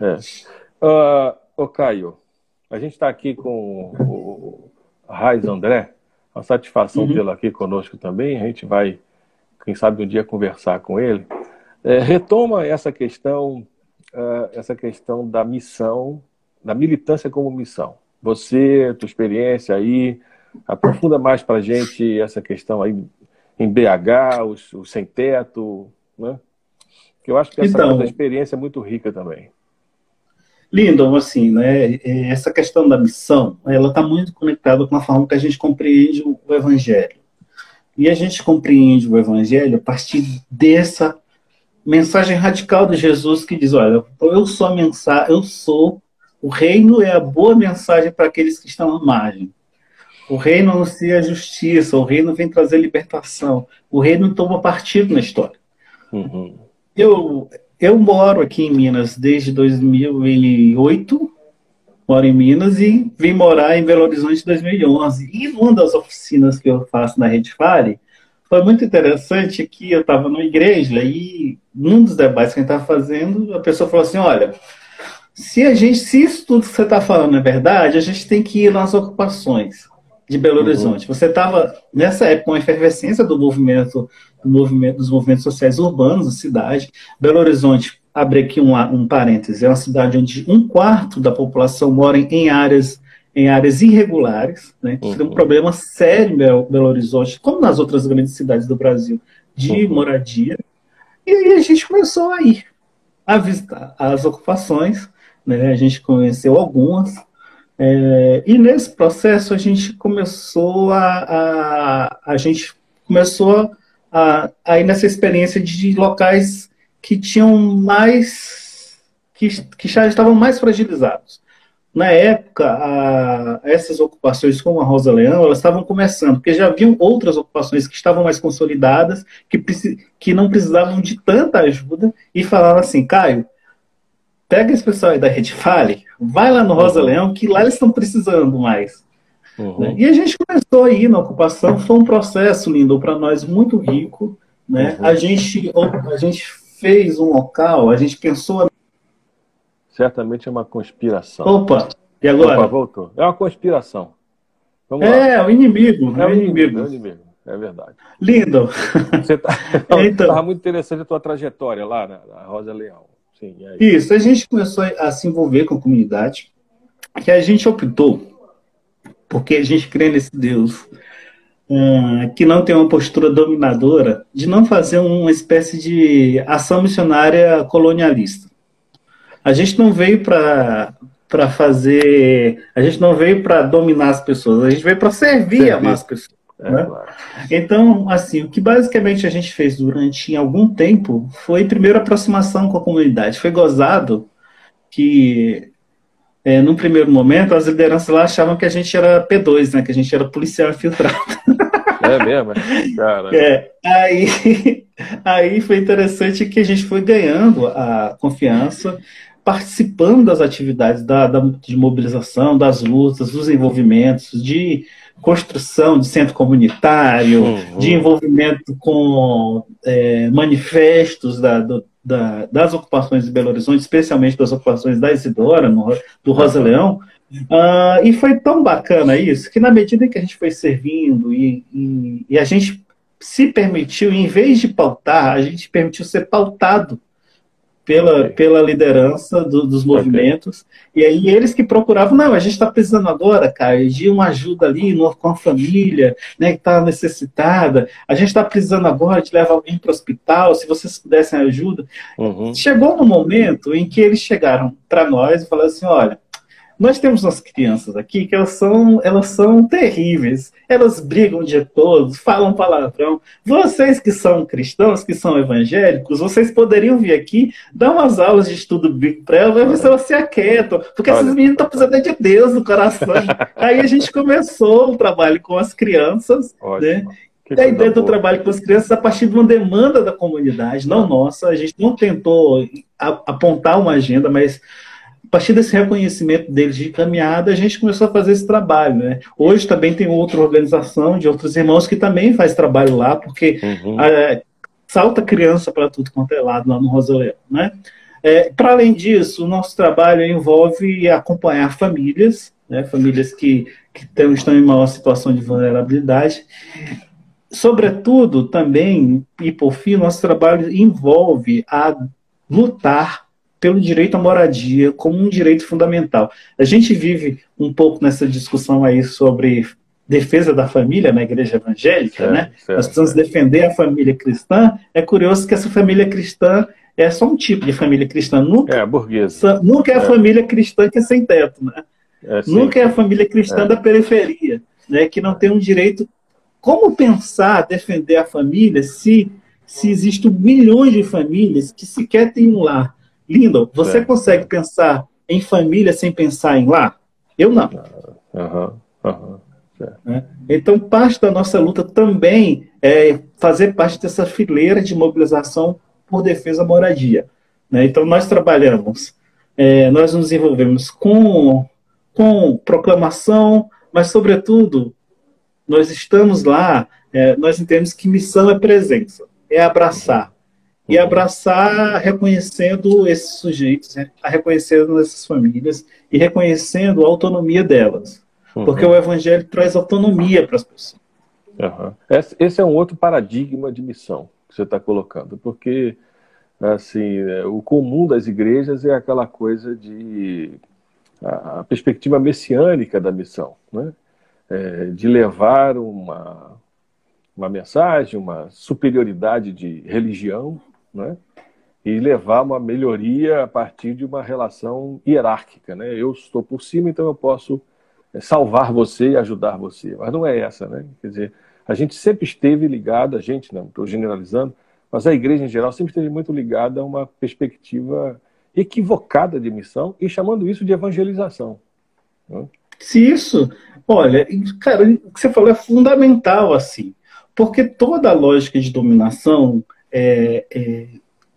Uhum. É. Uh, Ô Caio, a gente está aqui com o Raiz André, uma satisfação uhum. tê-lo aqui conosco também, a gente vai, quem sabe um dia conversar com ele. É, retoma essa questão, uh, essa questão da missão, da militância como missão. Você, tua experiência aí, aprofunda mais para a gente essa questão aí em BH, os, os sem teto, né? Que eu acho que essa então, experiência é muito rica também. Lindon, assim, né, é, essa questão da missão, ela está muito conectada com a forma que a gente compreende o Evangelho. E a gente compreende o Evangelho a partir dessa mensagem radical de Jesus que diz, olha, eu sou a mensagem, eu sou, o reino é a boa mensagem para aqueles que estão à margem. O reino anuncia a justiça, o reino vem trazer libertação, o reino toma partido na história. Uhum. Eu, eu moro aqui em Minas desde 2008, moro em Minas e vim morar em Belo Horizonte em 2011. E uma das oficinas que eu faço na Rede Fare foi muito interessante que eu estava numa igreja e num dos debates que a gente estava fazendo, a pessoa falou assim, olha, se a gente, se isso tudo que você está falando é verdade, a gente tem que ir nas ocupações de Belo uhum. Horizonte. Uhum. Você estava, nessa época, uma efervescência do movimento, movimento, dos movimentos sociais urbanos da cidade. Belo Horizonte, abre aqui um, um parêntese, é uma cidade onde um quarto da população mora em áreas em áreas irregulares, né? Uhum. Tem um problema sério em Belo, Belo Horizonte, como nas outras grandes cidades do Brasil, de uhum. moradia. E aí a gente começou a ir a visitar as ocupações, né? A gente conheceu algumas, é, e nesse processo a gente começou a, a, a gente começou a, a ir nessa experiência de locais que tinham mais que, que já estavam mais fragilizados. Na época, a, essas ocupações como a Rosa Leão, elas estavam começando, porque já haviam outras ocupações que estavam mais consolidadas, que, que não precisavam de tanta ajuda, e falavam assim, Caio, pega esse pessoal aí da Rede Fale, vai lá no Rosa uhum. Leão, que lá eles estão precisando mais. Uhum. Né? E a gente começou aí na ocupação, foi um processo, lindo, para nós muito rico. Né? Uhum. A, gente, a gente fez um local, a gente pensou. Certamente é uma conspiração. Opa, e agora? Opa, voltou. É uma conspiração. Vamos é, lá. o inimigo. É o inimigo. É o inimigo. é verdade. Lindo. Você tá, (laughs) então, estava muito interessante a tua trajetória lá na, na Rosa Leão. Sim, Isso, a gente começou a se envolver com a comunidade, que a gente optou, porque a gente crê nesse Deus uh, que não tem uma postura dominadora, de não fazer uma espécie de ação missionária colonialista. A gente não veio para para fazer. A gente não veio para dominar as pessoas, a gente veio para servir, servir. as pessoas. É, né? claro. Então, assim, o que basicamente a gente fez durante algum tempo foi primeiro aproximação com a comunidade. Foi gozado que, é, num primeiro momento, as lideranças lá achavam que a gente era P2, né? Que a gente era policial infiltrado. É mesmo? Cara. É, aí, aí foi interessante que a gente foi ganhando a confiança participando das atividades da, da, de mobilização, das lutas, dos envolvimentos, de construção de centro comunitário, uhum. de envolvimento com é, manifestos da, do, da, das ocupações de Belo Horizonte, especialmente das ocupações da Isidora, no, do Rosa Leão. Uh, e foi tão bacana isso, que na medida que a gente foi servindo e, e, e a gente se permitiu, em vez de pautar, a gente permitiu ser pautado pela, pela liderança do, dos movimentos. Okay. E aí eles que procuravam, não, a gente está precisando agora, cara, de uma ajuda ali no, com a família, né, que está necessitada. A gente está precisando agora de levar alguém para o hospital, se vocês pudessem ajuda. Uhum. Chegou no momento em que eles chegaram para nós e falaram assim, olha, nós temos umas crianças aqui que elas são, elas são terríveis. Elas brigam o dia todo, falam palavrão. Vocês que são cristãos, que são evangélicos, vocês poderiam vir aqui dar umas aulas de estudo bíblico para elas, ver se elas se aquietam. Porque Olha. esses meninos estão precisando de Deus no coração. (laughs) Aí a gente começou o trabalho com as crianças, né? E a ideia do trabalho com as crianças a partir de uma demanda da comunidade, não nossa. A gente não tentou apontar uma agenda, mas partir desse reconhecimento deles de caminhada, a gente começou a fazer esse trabalho. Né? Hoje também tem outra organização de outros irmãos que também faz trabalho lá, porque uhum. é, salta criança para tudo quanto é lado lá no Rosoleão. Né? É, para além disso, o nosso trabalho envolve acompanhar famílias, né? famílias que, que estão em maior situação de vulnerabilidade. Sobretudo, também, e por fim, nosso trabalho envolve a lutar pelo direito à moradia como um direito fundamental. A gente vive um pouco nessa discussão aí sobre defesa da família na igreja evangélica, né? Certo, Nós precisamos certo. defender a família cristã. É curioso que essa família cristã é só um tipo de família cristã. Nunca, é, a burguesa. Nunca é a é. família cristã que é sem teto, né? É, nunca é a família cristã é. da periferia, né? Que não tem um direito. Como pensar, defender a família se, se existem milhões de famílias que sequer têm um lar? Lindo, você é. consegue pensar em família sem pensar em lá? Eu não. Uhum, uhum, é. Então, parte da nossa luta também é fazer parte dessa fileira de mobilização por defesa moradia. Né? Então, nós trabalhamos, é, nós nos envolvemos com, com proclamação, mas, sobretudo, nós estamos lá, é, nós entendemos que missão é presença, é abraçar, e abraçar reconhecendo esses sujeitos, né? reconhecendo essas famílias e reconhecendo a autonomia delas. Uhum. Porque o evangelho traz autonomia para as pessoas. Uhum. Esse é um outro paradigma de missão que você está colocando, porque assim é, o comum das igrejas é aquela coisa de a perspectiva messiânica da missão, né? É, de levar uma, uma mensagem, uma superioridade de religião né? e levar uma melhoria a partir de uma relação hierárquica. Né? Eu estou por cima, então eu posso é, salvar você e ajudar você. Mas não é essa, né? Quer dizer, a gente sempre esteve ligado, a gente não, estou generalizando, mas a igreja em geral sempre esteve muito ligada a uma perspectiva equivocada de missão e chamando isso de evangelização. Né? Se isso, olha, cara, o que você falou é fundamental assim, porque toda a lógica de dominação é, é,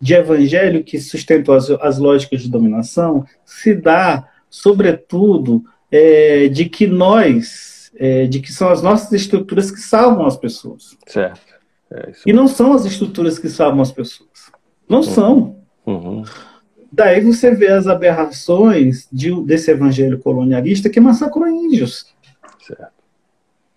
de evangelho que sustentou as, as, lógicas de dominação se dá, sobretudo, é, de que nós, é, de que são as nossas estruturas que salvam as pessoas. Certo. É e não são as estruturas que salvam as pessoas. Não uhum. são. Uhum. Daí você vê as aberrações de, desse evangelho colonialista que massacrou índios. Certo.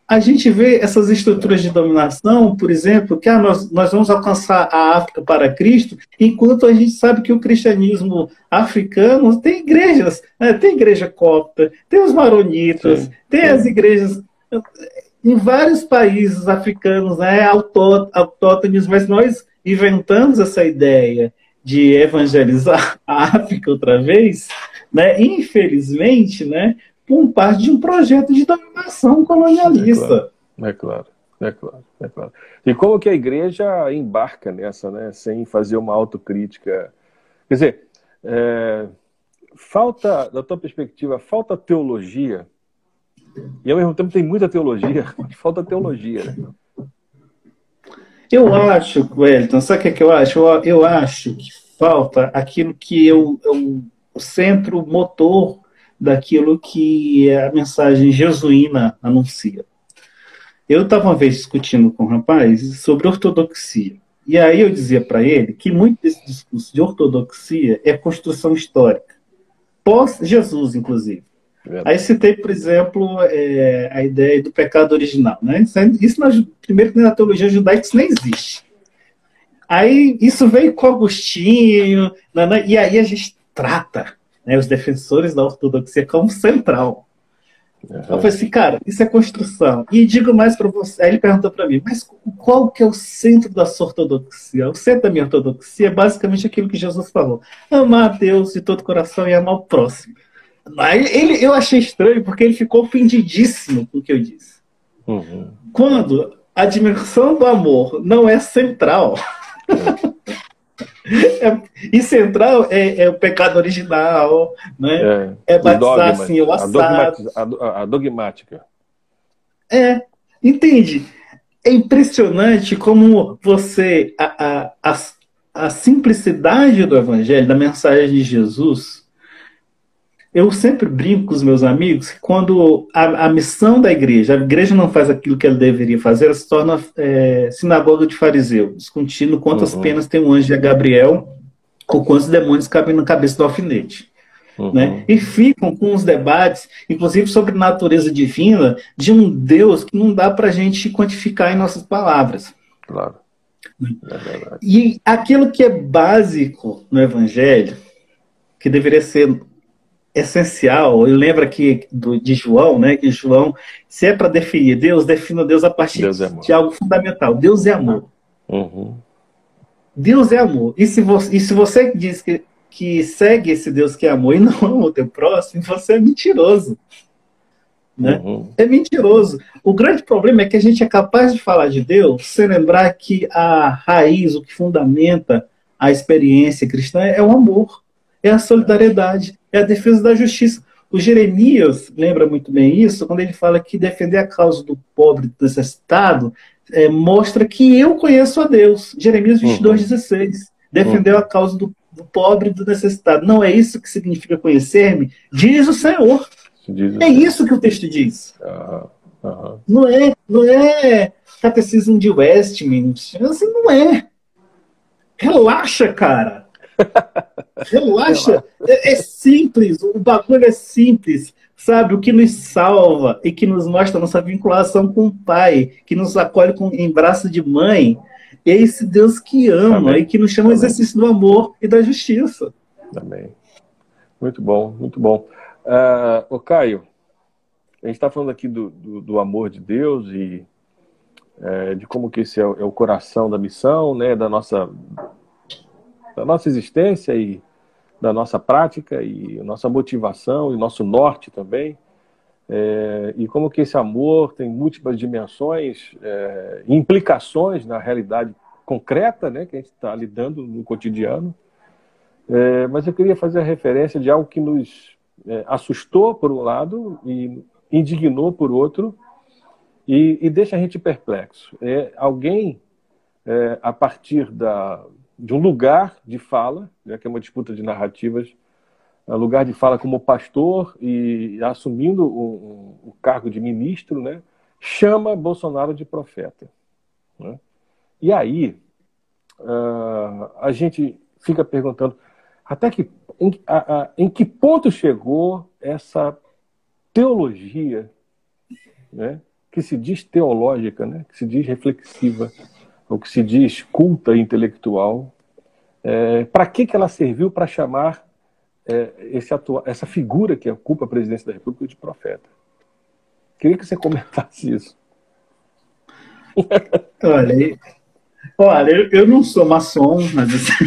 A gente vê essas estruturas de dominação, por exemplo, que ah, nós, nós vamos alcançar a África para Cristo, enquanto a gente sabe que o cristianismo africano tem igrejas, né? tem igreja copta, tem os maronitas, sim, tem sim. as igrejas em vários países africanos, né, autóctones, mas nós inventamos essa ideia de evangelizar (laughs) a África outra vez, né, infelizmente, né, por parte de um projeto de dominação colonialista. É claro, é claro, é claro, é claro. E como que a igreja embarca nessa, né, sem fazer uma autocrítica? Quer dizer, é, falta, da tua perspectiva, falta teologia e ao mesmo tempo tem muita teologia, (laughs) falta teologia. Né? Eu acho, Wellington, sabe o que, é que eu acho? Eu, eu acho que falta aquilo que eu, eu, o centro motor daquilo que a mensagem jesuína anuncia. Eu estava uma vez discutindo com um rapaz sobre ortodoxia. E aí eu dizia para ele que muito desse discurso de ortodoxia é construção histórica. Pós-Jesus, inclusive. Verdade. Aí citei, por exemplo, é, a ideia do pecado original. Né? Isso, na, primeiro que na teologia judaica isso nem existe. Aí isso veio com Agostinho, e aí a gente trata né, os defensores da ortodoxia como central. Uhum. Eu falei assim, cara, isso é construção. E digo mais para você. Aí ele perguntou para mim, mas qual que é o centro da sua ortodoxia? O centro da minha ortodoxia é basicamente aquilo que Jesus falou: amar a Deus de todo coração e amar o próximo. Mas ele, eu achei estranho porque ele ficou ofendidíssimo com o que eu disse. Uhum. Quando a dimensão do amor não é central. (laughs) É, e central é, é, o pecado original, né? É, é batizar dogmas, assim, o assado. A, a, dogmática. É, entende? É impressionante como você. A, a, a, a simplicidade do evangelho, da mensagem de Jesus, eu sempre brinco com os meus amigos que quando a, a, missão da igreja, a igreja não faz aquilo que ela deveria fazer, ela se torna é, sinagoga de fariseu, discutindo quantas uhum. penas tem um anjo de Gabriel ou quantos demônios cabem na cabeça do alfinete. Uhum. Né? E ficam com os debates, inclusive sobre natureza divina, de um Deus que não dá para a gente quantificar em nossas palavras. Claro. É e aquilo que é básico no Evangelho, que deveria ser essencial. Eu lembro aqui do, de João, né? Que João, se é para definir Deus, defina Deus a partir é de algo fundamental. Deus é amor. Uhum. Deus é amor. E se você, e se você diz que, que segue esse Deus que é amor e não (laughs) ama o teu próximo, você é mentiroso. Né? Uhum. É mentiroso. O grande problema é que a gente é capaz de falar de Deus sem lembrar que a raiz, o que fundamenta a experiência cristã é o amor, é a solidariedade, é a defesa da justiça. O Jeremias lembra muito bem isso, quando ele fala que defender a causa do pobre do necessitado é, mostra que eu conheço a Deus. Jeremias 22, uhum. 16. Defendeu uhum. a causa do, do pobre e do necessitado. Não é isso que significa conhecer-me? Diz o Senhor. Diz o é Senhor. isso que o texto diz. Uhum. Não é, não é catecismo de Westminster. Assim, não é. Relaxa, cara. Relaxa. É, é, simples, o bagulho é simples. Sabe, o que nos salva e que nos mostra nossa vinculação com o Pai, que nos acolhe com, em braço de mãe, é esse Deus que ama Amém. e que nos chama ao exercício do amor e da justiça. Amém. Muito bom, muito bom. Uh, ô Caio, a gente está falando aqui do, do, do, amor de Deus e é, de como que esse é, é o coração da missão, né, da nossa da nossa existência e da nossa prática e nossa motivação e nosso norte também. É, e como que esse amor tem múltiplas dimensões, é, implicações na realidade concreta, né, que a gente está lidando no cotidiano. É, mas eu queria fazer a referência de algo que nos é, assustou por um lado e indignou por outro e, e deixa a gente perplexo. É alguém é, a partir da, de um lugar de fala, né, que é uma disputa de narrativas, um lugar de fala como pastor e assumindo o, o cargo de ministro, né, chama Bolsonaro de profeta. Né? E aí uh, a gente fica perguntando até que em, a, a, em que ponto chegou essa teologia né, que se diz teológica, né? que se diz reflexiva, ou que se diz culta intelectual, é, para que, que ela serviu para chamar é, esse atua essa figura que ocupa a presidência da República de profeta? Queria que você comentasse isso. (laughs) Olha, olha eu, eu não sou maçom, mas. Assim...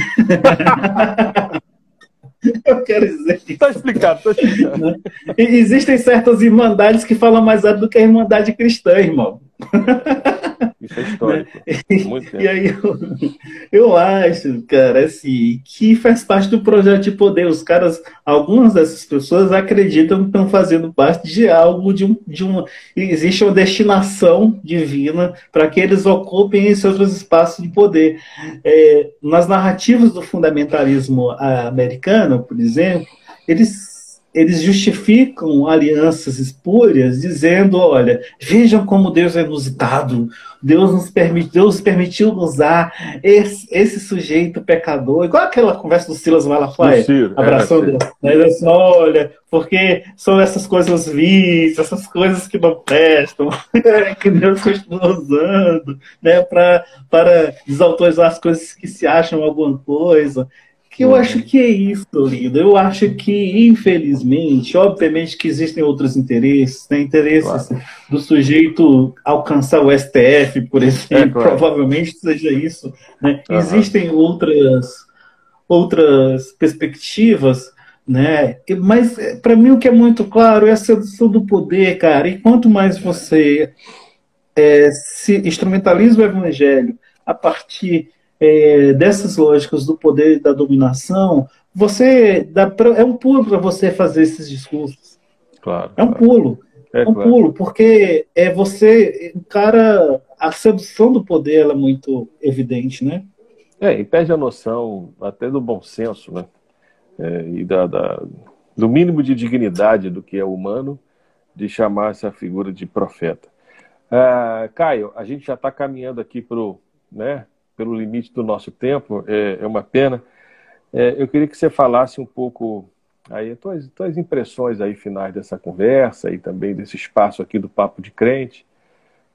(laughs) eu quero dizer. Está explicado, está explicado. Né? Existem certas irmandades que falam mais alto do que a irmandade cristã, irmão. (laughs) Isso é histórico. Muito tempo. (laughs) E aí eu, eu acho, cara, assim, que faz parte do projeto de poder. Os caras, algumas dessas pessoas acreditam que estão fazendo parte de algo, de um. De uma, existe uma destinação divina para que eles ocupem esses outros espaços de poder. É, nas narrativas do fundamentalismo americano, por exemplo, eles eles justificam alianças espúrias dizendo, olha, vejam como Deus é inusitado, Deus nos permite, Deus permitiu usar esse, esse sujeito pecador, igual aquela conversa do Silas Malafaia, abraçando, é, né, assim, olha, porque são essas coisas vis, essas coisas que não prestam, (laughs) que Deus continua usando, né, para desautorizar as coisas que se acham alguma coisa que eu uhum. acho que é isso, lindo. Eu acho que, infelizmente, obviamente que existem outros interesses, né? interesses claro. do sujeito alcançar o STF, por exemplo, é, claro. provavelmente seja isso. Né? Uhum. Existem outras, outras perspectivas, né? Mas para mim o que é muito claro é a sedução do poder, cara. E quanto mais você é, se instrumentaliza o evangelho a partir é, dessas lógicas do poder e da dominação, você dá pra, é um pulo para você fazer esses discursos. Claro. É um claro. pulo. É, é um claro. pulo, porque é você, o cara, a sedução do poder é muito evidente, né? É, e perde a noção até do bom senso, né? É, e da, da, do mínimo de dignidade do que é humano de chamar essa figura de profeta. Ah, Caio, a gente já está caminhando aqui para o né, pelo limite do nosso tempo, é, é uma pena. É, eu queria que você falasse um pouco aí tuas, tuas impressões aí finais dessa conversa e também desse espaço aqui do Papo de Crente,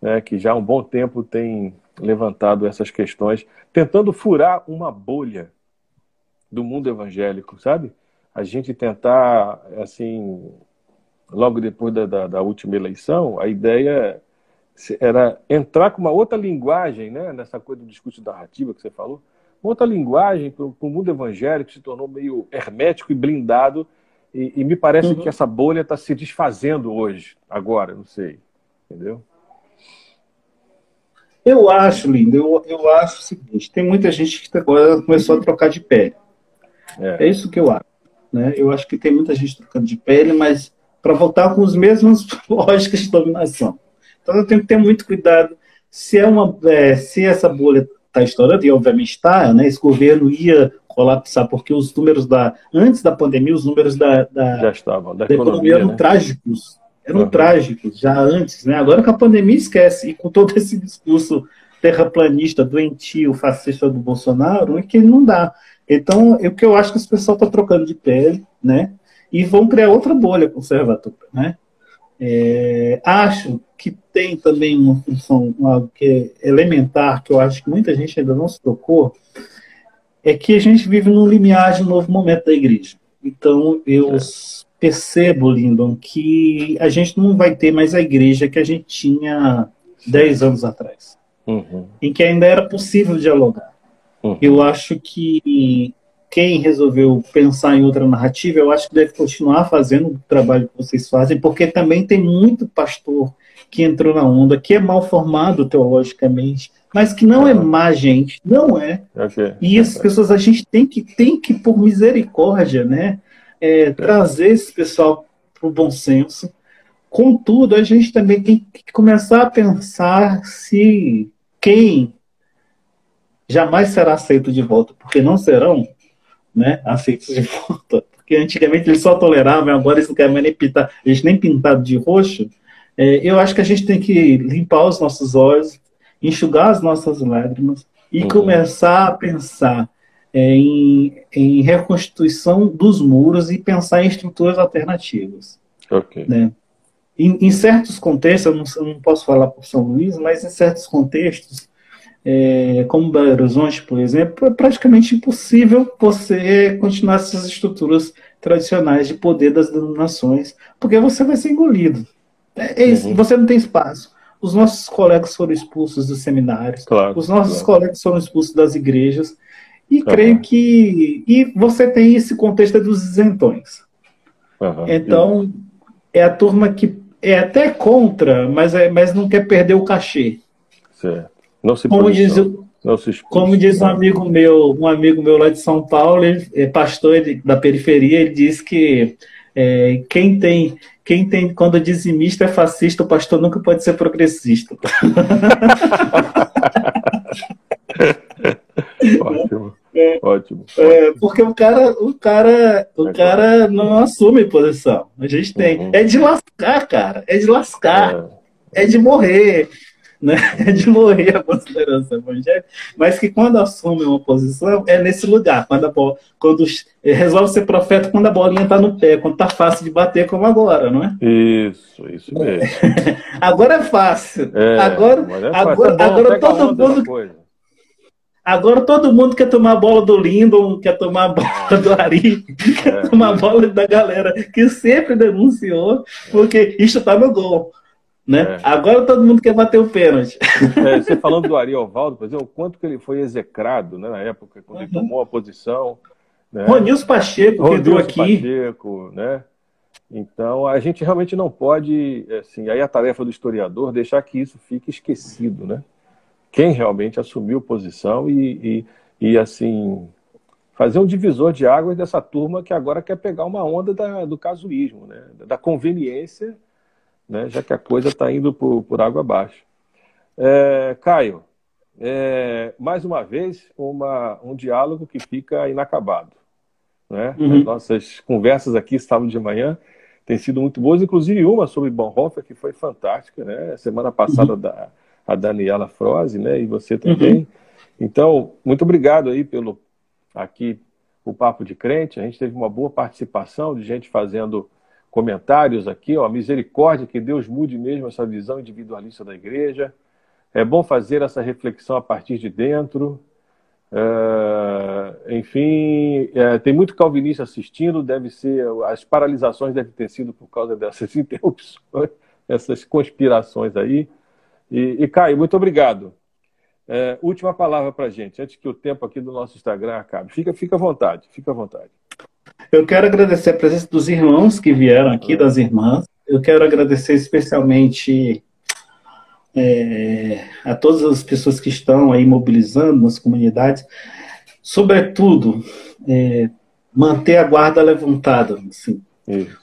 né, que já há um bom tempo tem levantado essas questões, tentando furar uma bolha do mundo evangélico, sabe? A gente tentar, assim, logo depois da, da, da última eleição, a ideia era entrar com uma outra linguagem, né, nessa coisa do discurso narrativa que você falou, uma outra linguagem para o mundo evangélico que se tornou meio hermético e blindado, e, e me parece uhum. que essa bolha está se desfazendo hoje, agora, não sei, entendeu? Eu acho, lindo, eu, eu acho o seguinte, tem muita gente que agora começou a trocar de pele. É, é isso que eu acho. Né? Eu acho que tem muita gente trocando de pele, mas para voltar com as mesmas (laughs) lógicas de dominação. Então eu tenho que ter muito cuidado. Se, é uma, é, se essa bolha está estourando, e obviamente está, né, esse governo ia colapsar, porque os números da. Antes da pandemia, os números da, da, já estavam, da, da economia, economia eram né? trágicos. Eram uhum. trágicos, já antes, né? Agora com a pandemia esquece. E com todo (laughs) esse discurso terraplanista, doentio, fascista do Bolsonaro, é que não dá. Então, o que eu acho que esse pessoal está trocando de pele, né? E vão criar outra bolha conservadora, né? É, acho que tem também uma função, algo que é elementar, que eu acho que muita gente ainda não se tocou, é que a gente vive num limiar de um novo momento da igreja. Então, eu é. percebo, Lindon, que a gente não vai ter mais a igreja que a gente tinha 10 anos atrás, uhum. em que ainda era possível dialogar. Uhum. Eu acho que quem resolveu pensar em outra narrativa, eu acho que deve continuar fazendo o trabalho que vocês fazem, porque também tem muito pastor que entrou na onda, que é mal formado teologicamente, mas que não é má gente, não é. Okay. E essas pessoas a gente tem que, tem que por misericórdia, né, é, trazer esse pessoal para o bom senso. Contudo, a gente também tem que começar a pensar se quem jamais será aceito de volta, porque não serão, né, aceitos de volta. Porque antigamente eles só toleravam, agora eles não querem nem pintar, eles nem pintado de roxo. É, eu acho que a gente tem que limpar os nossos olhos, enxugar as nossas lágrimas e uhum. começar a pensar é, em, em, reconstituição dos muros e pensar em estruturas alternativas. Ok. Né? em, em certos contextos, eu não, eu não, posso falar por São Luís, mas em certos contextos, é, como Belo Horizonte, por exemplo, é praticamente impossível você continuar essas estruturas tradicionais de poder das denominações, porque você vai ser engolido. É, é uhum. Você não tem espaço. Os nossos colegas foram expulsos dos seminários, claro, os nossos claro. colegas foram expulsos das igrejas, e uhum. creio que. E você tem esse contexto dos isentões. Uhum. Então, é a turma que é até contra, mas, é, mas não quer perder o cachê. Certo. Como diz, não se expulsa, como diz um amigo meu, um amigo meu lá de São Paulo, ele, é pastor ele, da periferia, ele diz que é, quem tem quem tem quando dizimista é fascista, o pastor nunca pode ser progressista. (laughs) Ótimo. É, Ótimo. É, porque o cara, o cara, o é cara não assume posição. A gente tem. Uhum. É de lascar, cara. É de lascar. É, é de morrer. Né? É (laughs) de morrer a consideração evangélica, mas que quando assume uma posição é nesse lugar, quando, a bola, quando resolve ser profeta quando a bolinha está no pé, quando está fácil de bater, como agora, não é? Isso, isso mesmo. (laughs) agora é fácil. É, agora, é fácil. agora, é agora todo mundo. Agora todo mundo quer tomar a bola do Lindon, quer tomar a bola do Ari, quer é. tomar a bola da galera que sempre denunciou, porque isso está no gol. Né? É. Agora todo mundo quer bater o pênalti. (laughs) É, você falando do (laughs) Ari Ovaldo, por exemplo, o quanto que ele foi execrado né, na época, quando uhum. ele tomou a posição. Né? Ronilson Pacheco, Ronilson que entrou aqui. Pacheco, né? Então, a gente realmente não pode, assim, aí a tarefa do historiador, deixar que isso fique esquecido, né? quem realmente assumiu posição e, e, e, assim fazer um divisor de águas dessa turma que agora quer pegar uma onda da, do casuísmo, né? da conveniência, né? já que a coisa está indo por, por, água abaixo. É, Caio, é, mais uma vez, uma, um diálogo que fica inacabado. Né? Uhum. As nossas conversas aqui, sábado de manhã, têm sido muito boas, inclusive uma sobre Bonhoeffer, que foi fantástica. Né? Semana passada, uhum. da, a Daniela Froze, né? E você também. Uhum. Então, muito obrigado aí pelo aqui o Papo de Crente. A gente teve uma boa participação de gente fazendo comentários aqui, ó, misericórdia, que Deus mude mesmo essa visão individualista da igreja. É bom fazer essa reflexão a partir de dentro. É, enfim, é, tem muito calvinista assistindo, deve ser, as paralisações devem ter sido por causa dessas (laughs) interrupções, essas conspirações aí. E, e Caio, muito obrigado. É, última palavra para gente, antes que o tempo aqui do nosso Instagram acabe. Fica, fica à vontade, fica à vontade. Eu quero agradecer a presença dos irmãos que vieram aqui, das irmãs. Eu quero agradecer especialmente é, a todas as pessoas que estão aí mobilizando nas comunidades. Sobretudo, é, manter a guarda levantada. Assim.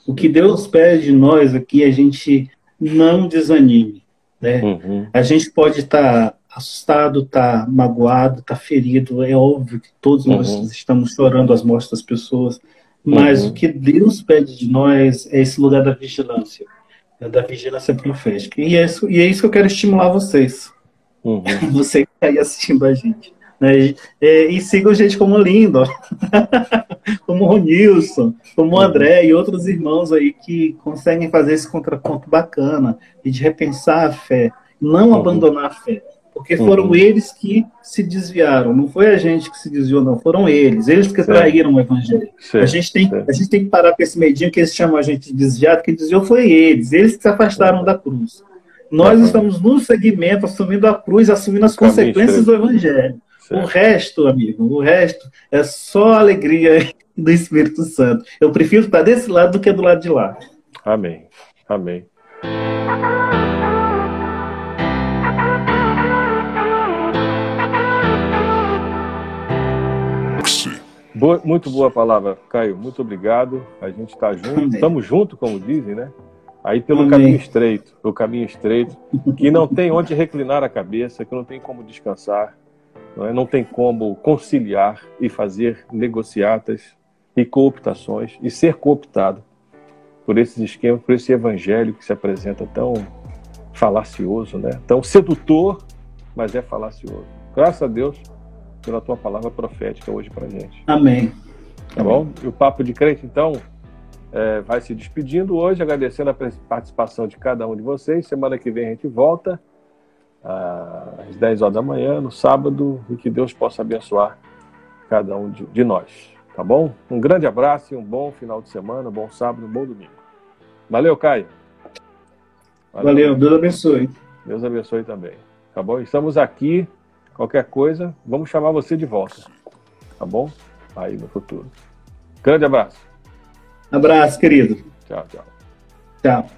O que Deus pede de nós aqui, é a gente não desanime. Né? Uhum. A gente pode estar tá assustado, estar tá magoado, estar tá ferido. É óbvio que todos uhum. nós estamos chorando as mortes das pessoas, mas uhum. o que Deus pede de nós é esse lugar da vigilância, né? da vigilância profética. E é isso, e é isso que eu quero estimular vocês. Uhum. (laughs) Você que está aí assistindo a gente. Né? E, e sigam gente como Lindo, (laughs) como o Ronilson, como o André e outros irmãos aí que conseguem fazer esse contraponto bacana e de repensar a fé, não uhum. abandonar a fé. Porque foram uhum. eles que se desviaram, não foi a gente que se desviou, não, foram eles, eles que traíram o evangelho. A, gente tem, a gente tem que parar com esse medinho que eles chamam a gente de desviado, quem desviou foi eles, eles que se afastaram uhum. da cruz. Nós uhum. estamos no segmento, assumindo a cruz, assumindo as consequências do evangelho. O resto, amigo, o resto é só alegria (laughs) do Espírito Santo. Eu prefiro estar desse lado do que do lado de lá. Amém. Amém. Boa, muito boa palavra, Caio. Muito obrigado. A gente está junto. Estamos juntos, como dizem, né? Aí pelo Amém. caminho estreito, pelo caminho estreito, que não tem onde reclinar a cabeça, que não tem como descansar, não, é? não tem como conciliar e fazer negociatas e cooptações e ser cooptado por esses esquemas, por esse evangelho que se apresenta tão falacioso, né? tão sedutor, mas é falacioso. Graças a Deus pela tua palavra profética hoje para gente. Amém. Tá bom? E o papo de crente, então, é, vai se despedindo hoje, agradecendo a participação de cada um de vocês. Semana que vem a gente volta às 10 horas da manhã, no sábado, e que Deus possa abençoar cada um de, de nós. Tá bom? Um grande abraço e um bom final de semana, um bom sábado, um bom domingo. Valeu, Caio. Valeu, Valeu Deus abençoe. Deus abençoe também. Tá bom? Estamos aqui. Qualquer coisa, vamos chamar você de volta. Tá bom? Aí no futuro. Grande abraço. Abraço, querido. Tchau, tchau. Tchau.